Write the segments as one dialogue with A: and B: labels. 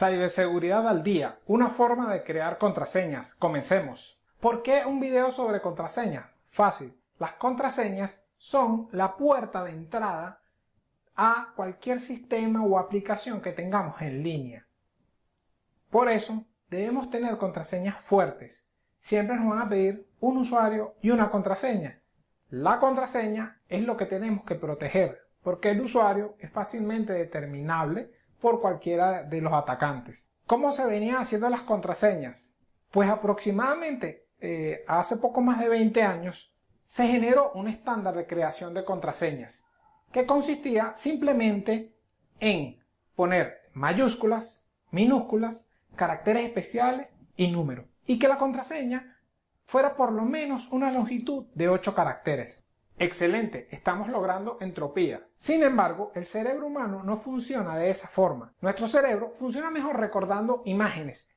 A: Ciberseguridad al día, una forma de crear contraseñas. Comencemos. ¿Por qué un video sobre contraseñas? Fácil. Las contraseñas son la puerta de entrada a cualquier sistema o aplicación que tengamos en línea. Por eso debemos tener contraseñas fuertes. Siempre nos van a pedir un usuario y una contraseña. La contraseña es lo que tenemos que proteger, porque el usuario es fácilmente determinable por cualquiera de los atacantes. ¿Cómo se venían haciendo las contraseñas? Pues aproximadamente eh, hace poco más de 20 años se generó un estándar de creación de contraseñas que consistía simplemente en poner mayúsculas, minúsculas, caracteres especiales y números y que la contraseña fuera por lo menos una longitud de 8 caracteres. Excelente, estamos logrando entropía. Sin embargo, el cerebro humano no funciona de esa forma. Nuestro cerebro funciona mejor recordando imágenes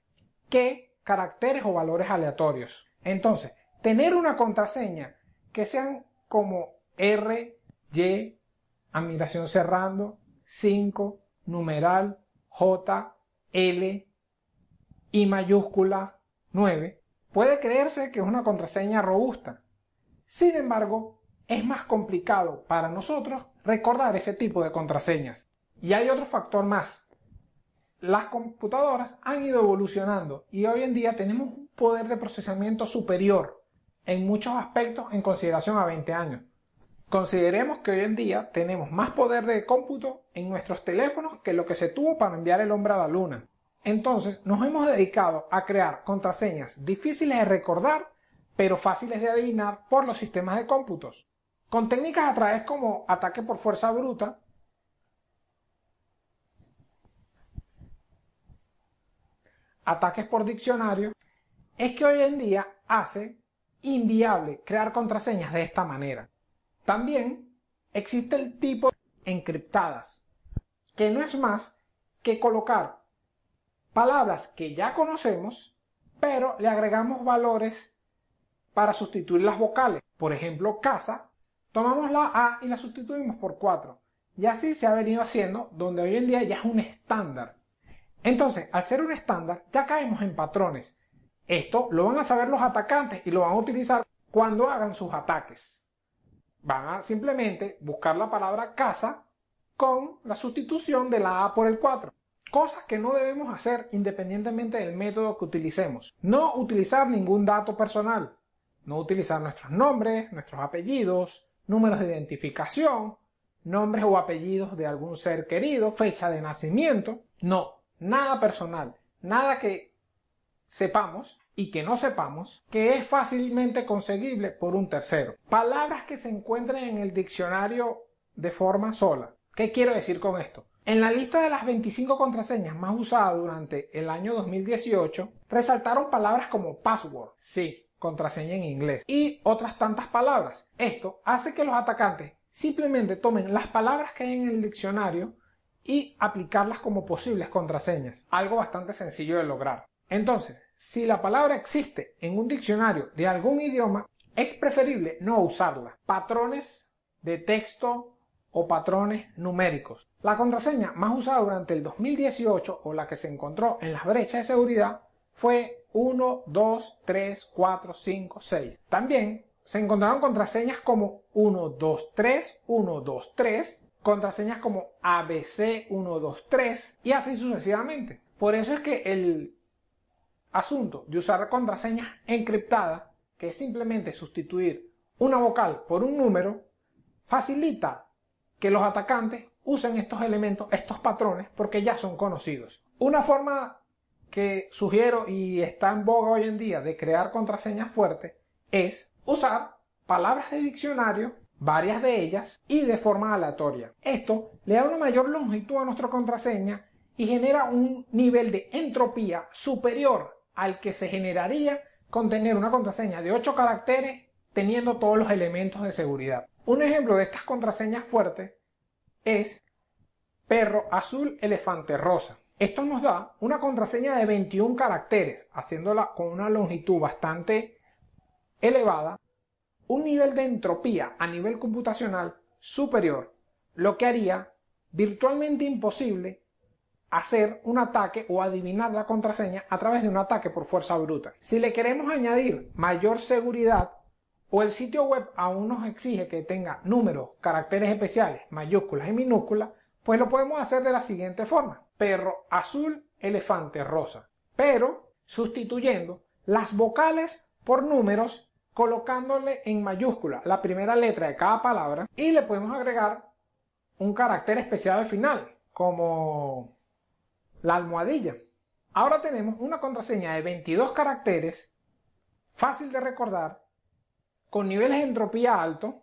A: que caracteres o valores aleatorios. Entonces, tener una contraseña que sean como R, Y, admiración cerrando, 5, numeral, J, L, I mayúscula, 9, puede creerse que es una contraseña robusta. Sin embargo, es más complicado para nosotros recordar ese tipo de contraseñas. Y hay otro factor más. Las computadoras han ido evolucionando y hoy en día tenemos un poder de procesamiento superior en muchos aspectos en consideración a 20 años. Consideremos que hoy en día tenemos más poder de cómputo en nuestros teléfonos que lo que se tuvo para enviar el hombre a la luna. Entonces nos hemos dedicado a crear contraseñas difíciles de recordar pero fáciles de adivinar por los sistemas de cómputos con técnicas a través como ataque por fuerza bruta, ataques por diccionario, es que hoy en día hace inviable crear contraseñas de esta manera. También existe el tipo encriptadas, que no es más que colocar palabras que ya conocemos, pero le agregamos valores para sustituir las vocales. Por ejemplo, casa Tomamos la A y la sustituimos por 4. Y así se ha venido haciendo, donde hoy en día ya es un estándar. Entonces, al ser un estándar, ya caemos en patrones. Esto lo van a saber los atacantes y lo van a utilizar cuando hagan sus ataques. Van a simplemente buscar la palabra casa con la sustitución de la A por el 4. Cosas que no debemos hacer independientemente del método que utilicemos. No utilizar ningún dato personal. No utilizar nuestros nombres, nuestros apellidos, números de identificación, nombres o apellidos de algún ser querido, fecha de nacimiento. No, nada personal, nada que sepamos y que no sepamos que es fácilmente conseguible por un tercero. Palabras que se encuentren en el diccionario de forma sola. ¿Qué quiero decir con esto? En la lista de las 25 contraseñas más usadas durante el año 2018, resaltaron palabras como password, sí, contraseña en inglés y otras tantas palabras. Esto hace que los atacantes simplemente tomen las palabras que hay en el diccionario y aplicarlas como posibles contraseñas. Algo bastante sencillo de lograr. Entonces, si la palabra existe en un diccionario de algún idioma, es preferible no usarla. Patrones de texto o patrones numéricos. La contraseña más usada durante el 2018 o la que se encontró en las brechas de seguridad fue 1, 2, 3, 4, 5, 6. También se encontraron contraseñas como 1, 2, 3, 1, 2, 3, contraseñas como ABC 1, 2, 3 y así sucesivamente. Por eso es que el asunto de usar contraseñas encriptadas, que es simplemente sustituir una vocal por un número, facilita que los atacantes usen estos elementos, estos patrones, porque ya son conocidos. Una forma que sugiero y está en boga hoy en día de crear contraseñas fuertes es usar palabras de diccionario, varias de ellas, y de forma aleatoria. Esto le da una mayor longitud a nuestra contraseña y genera un nivel de entropía superior al que se generaría con tener una contraseña de 8 caracteres teniendo todos los elementos de seguridad. Un ejemplo de estas contraseñas fuertes es perro azul elefante rosa. Esto nos da una contraseña de 21 caracteres, haciéndola con una longitud bastante elevada, un nivel de entropía a nivel computacional superior, lo que haría virtualmente imposible hacer un ataque o adivinar la contraseña a través de un ataque por fuerza bruta. Si le queremos añadir mayor seguridad o el sitio web aún nos exige que tenga números, caracteres especiales, mayúsculas y minúsculas, pues lo podemos hacer de la siguiente forma. Perro azul, elefante rosa. Pero sustituyendo las vocales por números colocándole en mayúscula la primera letra de cada palabra y le podemos agregar un carácter especial al final, como la almohadilla. Ahora tenemos una contraseña de 22 caracteres, fácil de recordar, con niveles de entropía alto,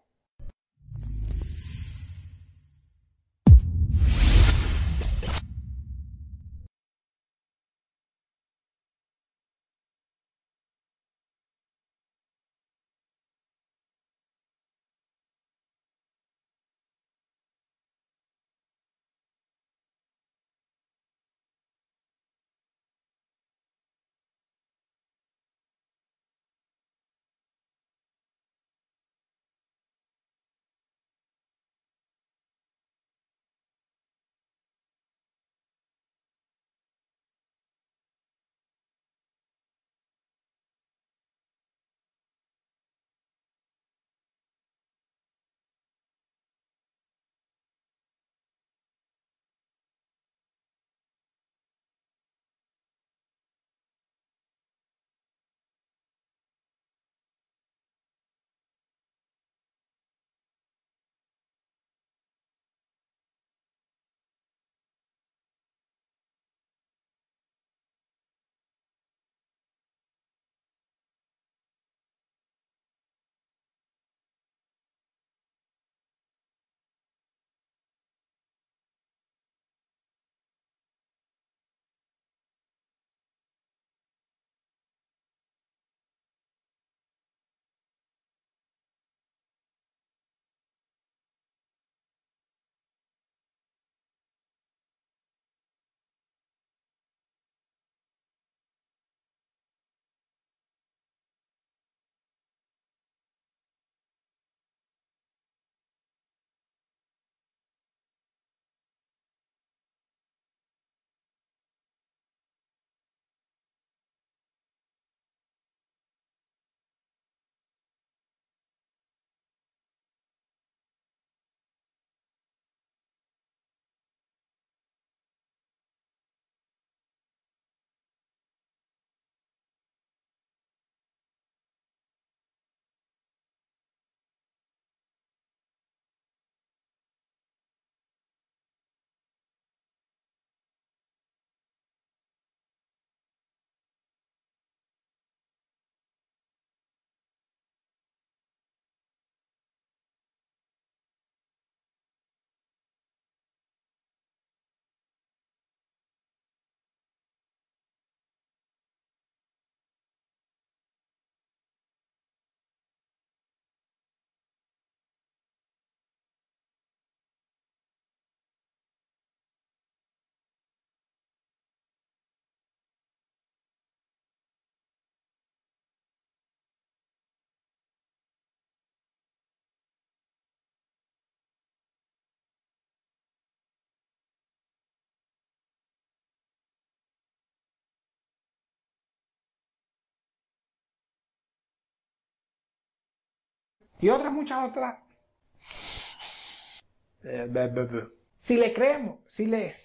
A: y otras muchas otras. Eh, si le creemos, si le...